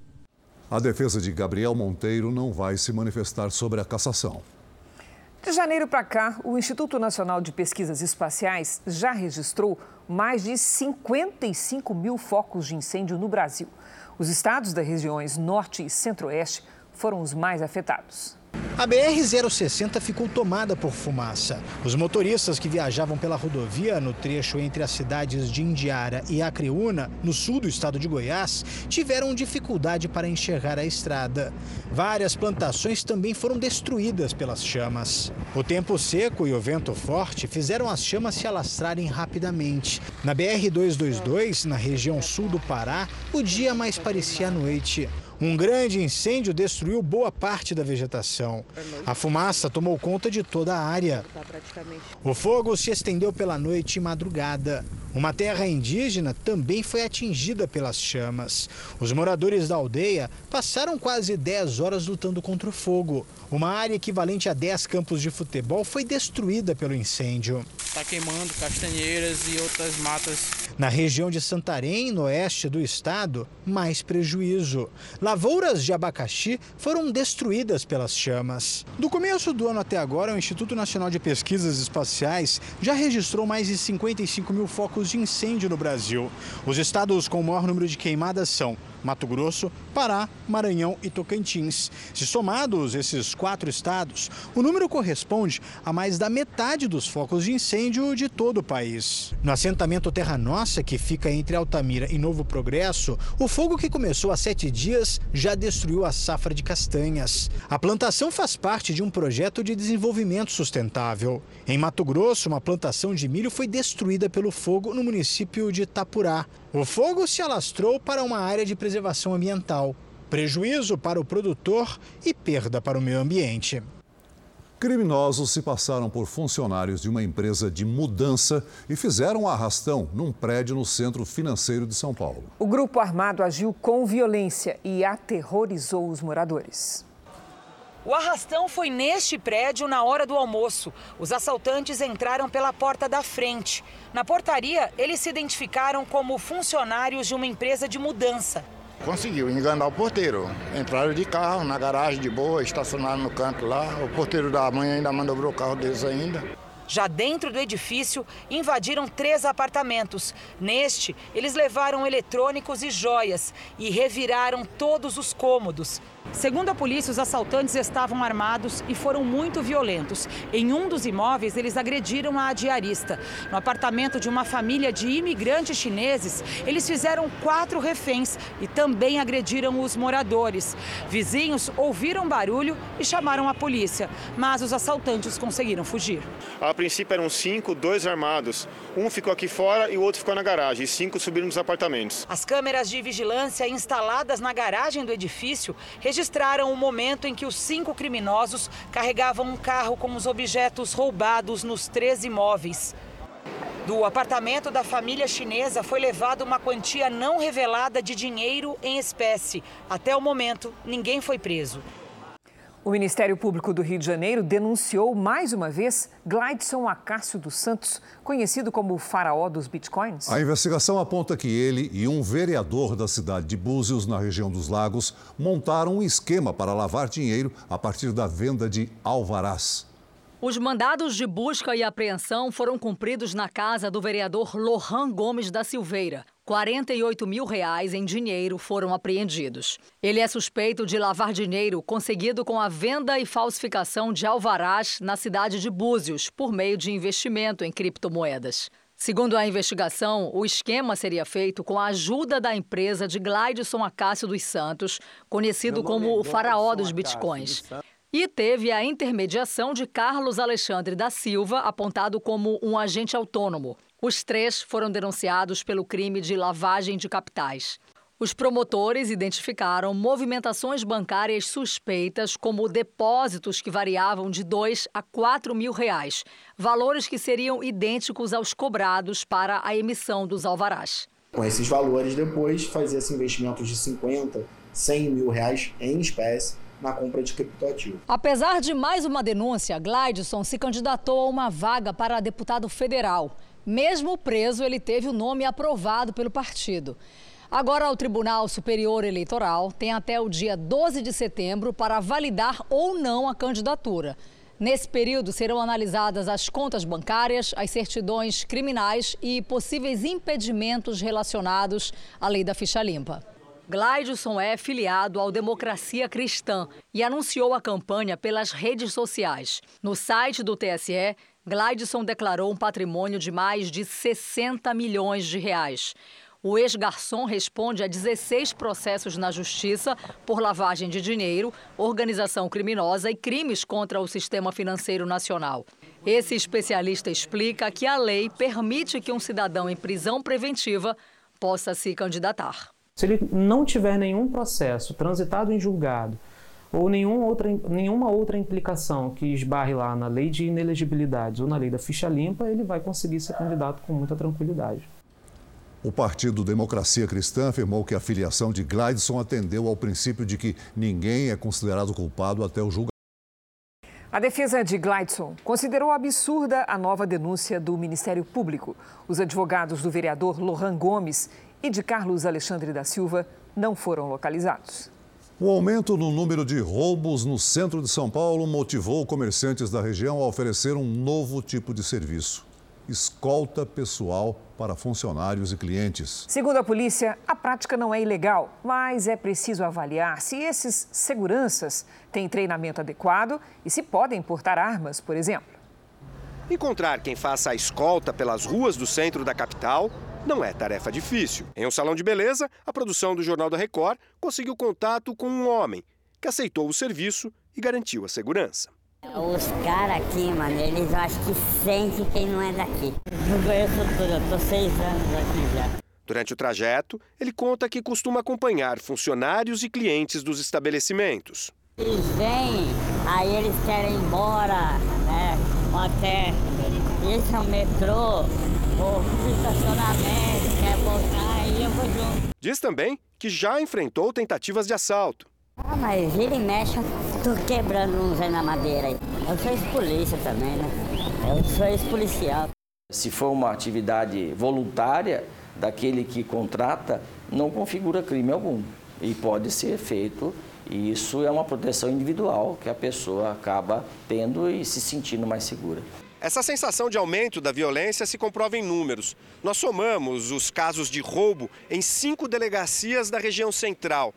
A defesa de Gabriel Monteiro não vai se manifestar sobre a cassação. De janeiro para cá, o Instituto Nacional de Pesquisas Espaciais já registrou mais de 55 mil focos de incêndio no Brasil. Os estados das regiões Norte e Centro-Oeste foram os mais afetados. A BR-060 ficou tomada por fumaça. Os motoristas que viajavam pela rodovia no trecho entre as cidades de Indiara e Acreúna, no sul do estado de Goiás, tiveram dificuldade para enxergar a estrada. Várias plantações também foram destruídas pelas chamas. O tempo seco e o vento forte fizeram as chamas se alastrarem rapidamente. Na BR-222, na região sul do Pará, o dia mais parecia a noite. Um grande incêndio destruiu boa parte da vegetação. A fumaça tomou conta de toda a área. O fogo se estendeu pela noite e madrugada. Uma terra indígena também foi atingida pelas chamas. Os moradores da aldeia passaram quase 10 horas lutando contra o fogo. Uma área equivalente a 10 campos de futebol foi destruída pelo incêndio. Está queimando castanheiras e outras matas. Na região de Santarém, no oeste do estado, mais prejuízo. Lavouras de abacaxi foram destruídas pelas chamas. Do começo do ano até agora, o Instituto Nacional de Pesquisas Espaciais já registrou mais de 55 mil focos de incêndio no Brasil. Os estados com o maior número de queimadas são Mato Grosso, Pará, Maranhão e Tocantins. Se somados esses quatro estados, o número corresponde a mais da metade dos focos de incêndio de todo o país. No assentamento Terra Nossa, que fica entre Altamira e Novo Progresso, o fogo que começou há sete dias já destruiu a safra de castanhas. A plantação faz parte de um projeto de desenvolvimento sustentável. Em Mato Grosso, uma plantação de milho foi destruída pelo fogo no município de Itapurá. O fogo se alastrou para uma área de preservação ambiental, prejuízo para o produtor e perda para o meio ambiente. Criminosos se passaram por funcionários de uma empresa de mudança e fizeram um arrastão num prédio no centro financeiro de São Paulo. O grupo armado agiu com violência e aterrorizou os moradores. O arrastão foi neste prédio na hora do almoço. Os assaltantes entraram pela porta da frente. Na portaria, eles se identificaram como funcionários de uma empresa de mudança. Conseguiu enganar o porteiro. Entraram de carro na garagem de boa, estacionaram no canto lá. O porteiro da mãe ainda manobrou o carro deles ainda. Já dentro do edifício, invadiram três apartamentos. Neste, eles levaram eletrônicos e joias e reviraram todos os cômodos. Segundo a polícia, os assaltantes estavam armados e foram muito violentos. Em um dos imóveis, eles agrediram a diarista. No apartamento de uma família de imigrantes chineses, eles fizeram quatro reféns e também agrediram os moradores. Vizinhos ouviram barulho e chamaram a polícia, mas os assaltantes conseguiram fugir. A princípio eram cinco, dois armados. Um ficou aqui fora e o outro ficou na garagem. E cinco subiram nos apartamentos. As câmeras de vigilância instaladas na garagem do edifício registraram o momento em que os cinco criminosos carregavam um carro com os objetos roubados nos três imóveis. Do apartamento da família chinesa foi levada uma quantia não revelada de dinheiro em espécie. Até o momento, ninguém foi preso. O Ministério Público do Rio de Janeiro denunciou mais uma vez Glideson Acácio dos Santos, conhecido como o faraó dos bitcoins. A investigação aponta que ele e um vereador da cidade de Búzios, na região dos Lagos, montaram um esquema para lavar dinheiro a partir da venda de alvarás. Os mandados de busca e apreensão foram cumpridos na casa do vereador Lohan Gomes da Silveira. 48 mil reais em dinheiro foram apreendidos. Ele é suspeito de lavar dinheiro conseguido com a venda e falsificação de alvarás na cidade de Búzios, por meio de investimento em criptomoedas. Segundo a investigação, o esquema seria feito com a ajuda da empresa de Glideson Acácio dos Santos, conhecido como o faraó dos bitcoins. E teve a intermediação de Carlos Alexandre da Silva, apontado como um agente autônomo. Os três foram denunciados pelo crime de lavagem de capitais. Os promotores identificaram movimentações bancárias suspeitas, como depósitos que variavam de 2 a 4 mil reais, valores que seriam idênticos aos cobrados para a emissão dos alvarás. Com esses valores, depois fazia-se investimentos de 50, 100 mil reais em espécie na compra de criptoativo. Apesar de mais uma denúncia, Glideson se candidatou a uma vaga para deputado federal. Mesmo preso, ele teve o nome aprovado pelo partido. Agora, o Tribunal Superior Eleitoral tem até o dia 12 de setembro para validar ou não a candidatura. Nesse período, serão analisadas as contas bancárias, as certidões criminais e possíveis impedimentos relacionados à lei da ficha limpa. Glideson é filiado ao Democracia Cristã e anunciou a campanha pelas redes sociais. No site do TSE, Glideson declarou um patrimônio de mais de 60 milhões de reais. O ex-garçom responde a 16 processos na Justiça por lavagem de dinheiro, organização criminosa e crimes contra o sistema financeiro nacional. Esse especialista explica que a lei permite que um cidadão em prisão preventiva possa se candidatar. Se ele não tiver nenhum processo transitado em julgado ou nenhum outra, nenhuma outra implicação que esbarre lá na lei de inelegibilidades ou na lei da ficha limpa, ele vai conseguir ser candidato com muita tranquilidade. O Partido Democracia Cristã afirmou que a filiação de Glideson atendeu ao princípio de que ninguém é considerado culpado até o julgamento. A defesa de Glideson considerou absurda a nova denúncia do Ministério Público. Os advogados do vereador Lohan Gomes e de Carlos Alexandre da Silva não foram localizados. O aumento no número de roubos no centro de São Paulo motivou comerciantes da região a oferecer um novo tipo de serviço: escolta pessoal para funcionários e clientes. Segundo a polícia, a prática não é ilegal, mas é preciso avaliar se esses seguranças têm treinamento adequado e se podem portar armas, por exemplo. Encontrar quem faça a escolta pelas ruas do centro da capital não é tarefa difícil. Em um salão de beleza, a produção do Jornal da Record conseguiu contato com um homem que aceitou o serviço e garantiu a segurança. Os caras aqui, mano, eles acham que sentem quem não é daqui. Eu conheço tudo, eu tô seis anos aqui já. Durante o trajeto, ele conta que costuma acompanhar funcionários e clientes dos estabelecimentos. Eles vêm, aí eles querem ir embora, né? Até esse é o metrô, ou estacionamento, quer voltar, aí eu vou junto. Diz também que já enfrentou tentativas de assalto. Ah, mas vira e mexe, tô quebrando uns aí na madeira. Eu sou ex-polícia também, né? Eu sou ex-policial. Se for uma atividade voluntária daquele que contrata, não configura crime algum. E pode ser feito, e isso é uma proteção individual que a pessoa acaba tendo e se sentindo mais segura. Essa sensação de aumento da violência se comprova em números. Nós somamos os casos de roubo em cinco delegacias da região central.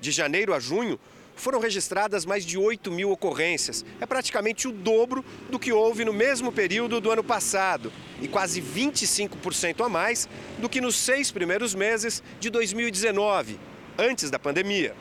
De janeiro a junho, foram registradas mais de 8 mil ocorrências. É praticamente o dobro do que houve no mesmo período do ano passado e quase 25% a mais do que nos seis primeiros meses de 2019, antes da pandemia.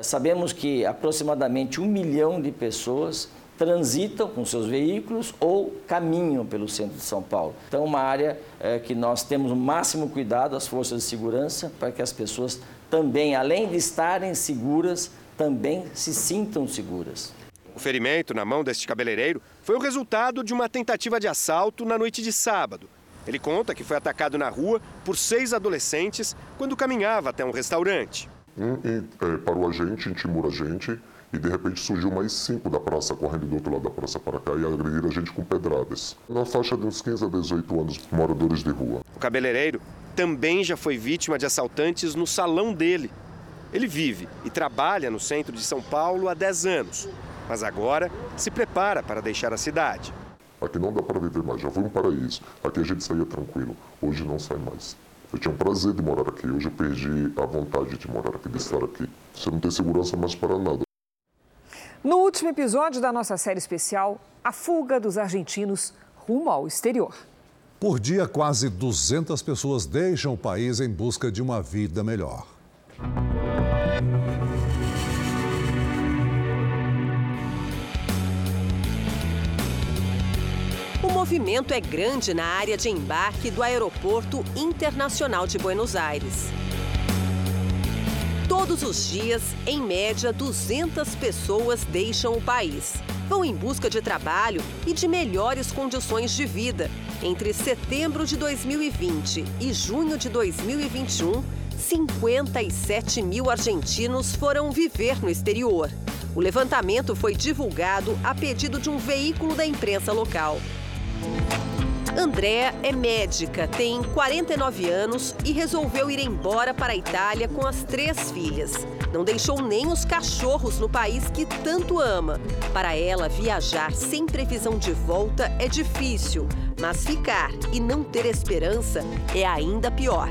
Sabemos que aproximadamente um milhão de pessoas transitam com seus veículos ou caminham pelo centro de São Paulo. Então, uma área é, que nós temos o máximo cuidado, as forças de segurança, para que as pessoas também, além de estarem seguras, também se sintam seguras. O ferimento na mão deste cabeleireiro foi o resultado de uma tentativa de assalto na noite de sábado. Ele conta que foi atacado na rua por seis adolescentes quando caminhava até um restaurante. Um é, parou a gente, intimou a gente e de repente surgiu mais cinco da praça correndo do outro lado da praça para cá e agrediram a gente com pedradas. Na faixa de uns 15 a 18 anos, moradores de rua. O cabeleireiro também já foi vítima de assaltantes no salão dele. Ele vive e trabalha no centro de São Paulo há 10 anos, mas agora se prepara para deixar a cidade. Aqui não dá para viver mais, já foi um paraíso. Aqui a gente saía tranquilo, hoje não sai mais. Eu tinha um prazer de morar aqui, hoje eu perdi a vontade de morar aqui, de estar aqui. Você não tem segurança mais para nada. No último episódio da nossa série especial, a fuga dos argentinos rumo ao exterior. Por dia, quase 200 pessoas deixam o país em busca de uma vida melhor. O movimento é grande na área de embarque do Aeroporto Internacional de Buenos Aires. Todos os dias, em média, 200 pessoas deixam o país. Vão em busca de trabalho e de melhores condições de vida. Entre setembro de 2020 e junho de 2021, 57 mil argentinos foram viver no exterior. O levantamento foi divulgado a pedido de um veículo da imprensa local. Andréa é médica, tem 49 anos e resolveu ir embora para a Itália com as três filhas. Não deixou nem os cachorros no país que tanto ama. Para ela, viajar sem previsão de volta é difícil, mas ficar e não ter esperança é ainda pior.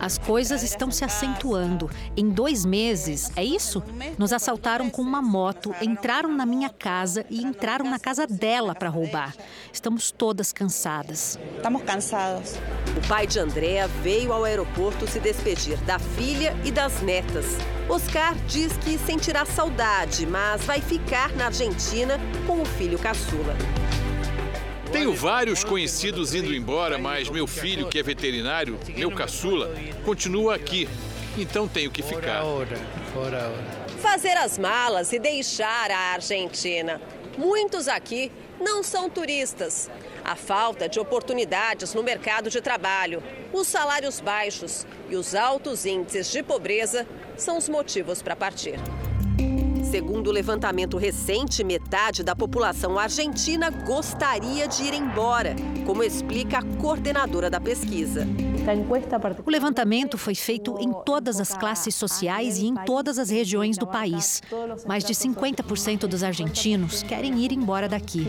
As coisas estão se acentuando. Em dois meses, é isso? Nos assaltaram com uma moto, entraram na minha casa e entraram na casa dela para roubar. Estamos todas cansadas. Estamos cansados. O pai de Andréa veio ao aeroporto se despedir da filha e das netas. Oscar diz que sentirá saudade, mas vai ficar na Argentina com o filho caçula. Tenho vários conhecidos indo embora, mas meu filho, que é veterinário, meu caçula, continua aqui. Então tenho que ficar. Fazer as malas e deixar a Argentina. Muitos aqui não são turistas. A falta de oportunidades no mercado de trabalho, os salários baixos e os altos índices de pobreza são os motivos para partir. Segundo o levantamento recente, metade da população argentina gostaria de ir embora, como explica a coordenadora da pesquisa. O levantamento foi feito em todas as classes sociais e em todas as regiões do país. Mais de 50% dos argentinos querem ir embora daqui.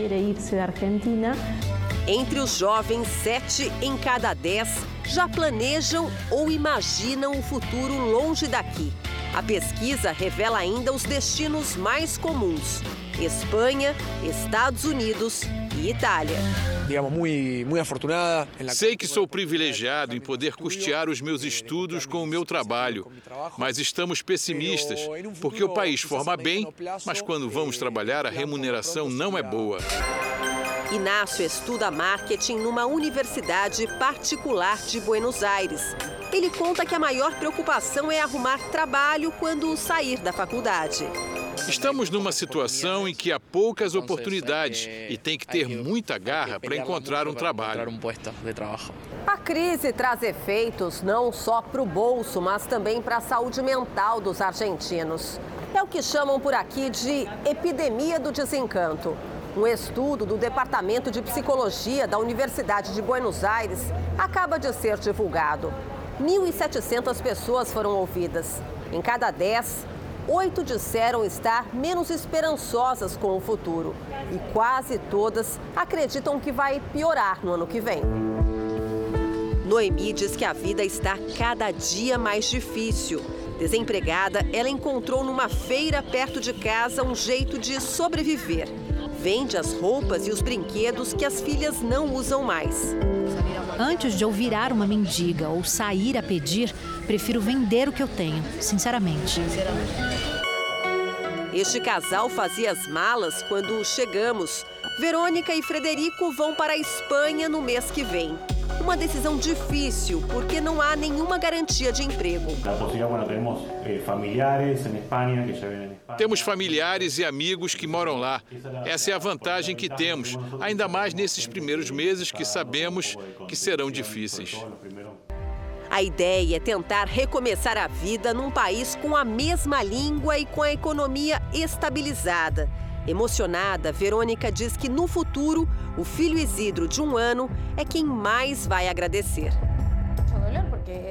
Entre os jovens, sete em cada dez já planejam ou imaginam o futuro longe daqui. A pesquisa revela ainda os destinos mais comuns: Espanha, Estados Unidos e Itália. Sei que sou privilegiado em poder custear os meus estudos com o meu trabalho, mas estamos pessimistas, porque o país forma bem, mas quando vamos trabalhar a remuneração não é boa. Inácio estuda marketing numa universidade particular de Buenos Aires. Ele conta que a maior preocupação é arrumar trabalho quando sair da faculdade. Estamos numa situação em que há poucas oportunidades e tem que ter muita garra para encontrar um trabalho. A crise traz efeitos não só para o bolso, mas também para a saúde mental dos argentinos. É o que chamam por aqui de epidemia do desencanto. Um estudo do Departamento de Psicologia da Universidade de Buenos Aires acaba de ser divulgado. 1.700 pessoas foram ouvidas. Em cada 10, oito disseram estar menos esperançosas com o futuro. E quase todas acreditam que vai piorar no ano que vem. Noemi diz que a vida está cada dia mais difícil. Desempregada, ela encontrou numa feira perto de casa um jeito de sobreviver. Vende as roupas e os brinquedos que as filhas não usam mais. Antes de eu virar uma mendiga ou sair a pedir, prefiro vender o que eu tenho, sinceramente. Este casal fazia as malas quando chegamos. Verônica e Frederico vão para a Espanha no mês que vem. Uma decisão difícil, porque não há nenhuma garantia de emprego. Temos familiares e amigos que moram lá. Essa é a vantagem que temos, ainda mais nesses primeiros meses que sabemos que serão difíceis. A ideia é tentar recomeçar a vida num país com a mesma língua e com a economia estabilizada. Emocionada, Verônica diz que no futuro, o filho Isidro, de um ano, é quem mais vai agradecer.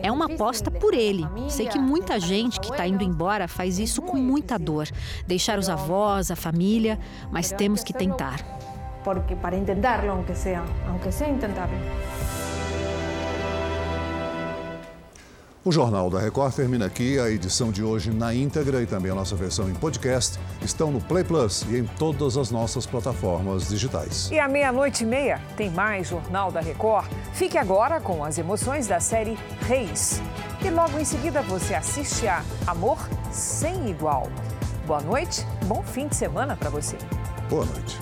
É uma aposta por ele. Sei que muita gente que está indo embora faz isso com muita dor. Deixar os avós, a família, mas temos que tentar. Porque para intentarlo, aunque sea, aunque sea intentarlo. O Jornal da Record termina aqui. A edição de hoje na íntegra e também a nossa versão em podcast estão no Play Plus e em todas as nossas plataformas digitais. E à meia-noite e meia tem mais Jornal da Record. Fique agora com as emoções da série Reis. E logo em seguida você assiste a Amor Sem Igual. Boa noite, bom fim de semana para você. Boa noite.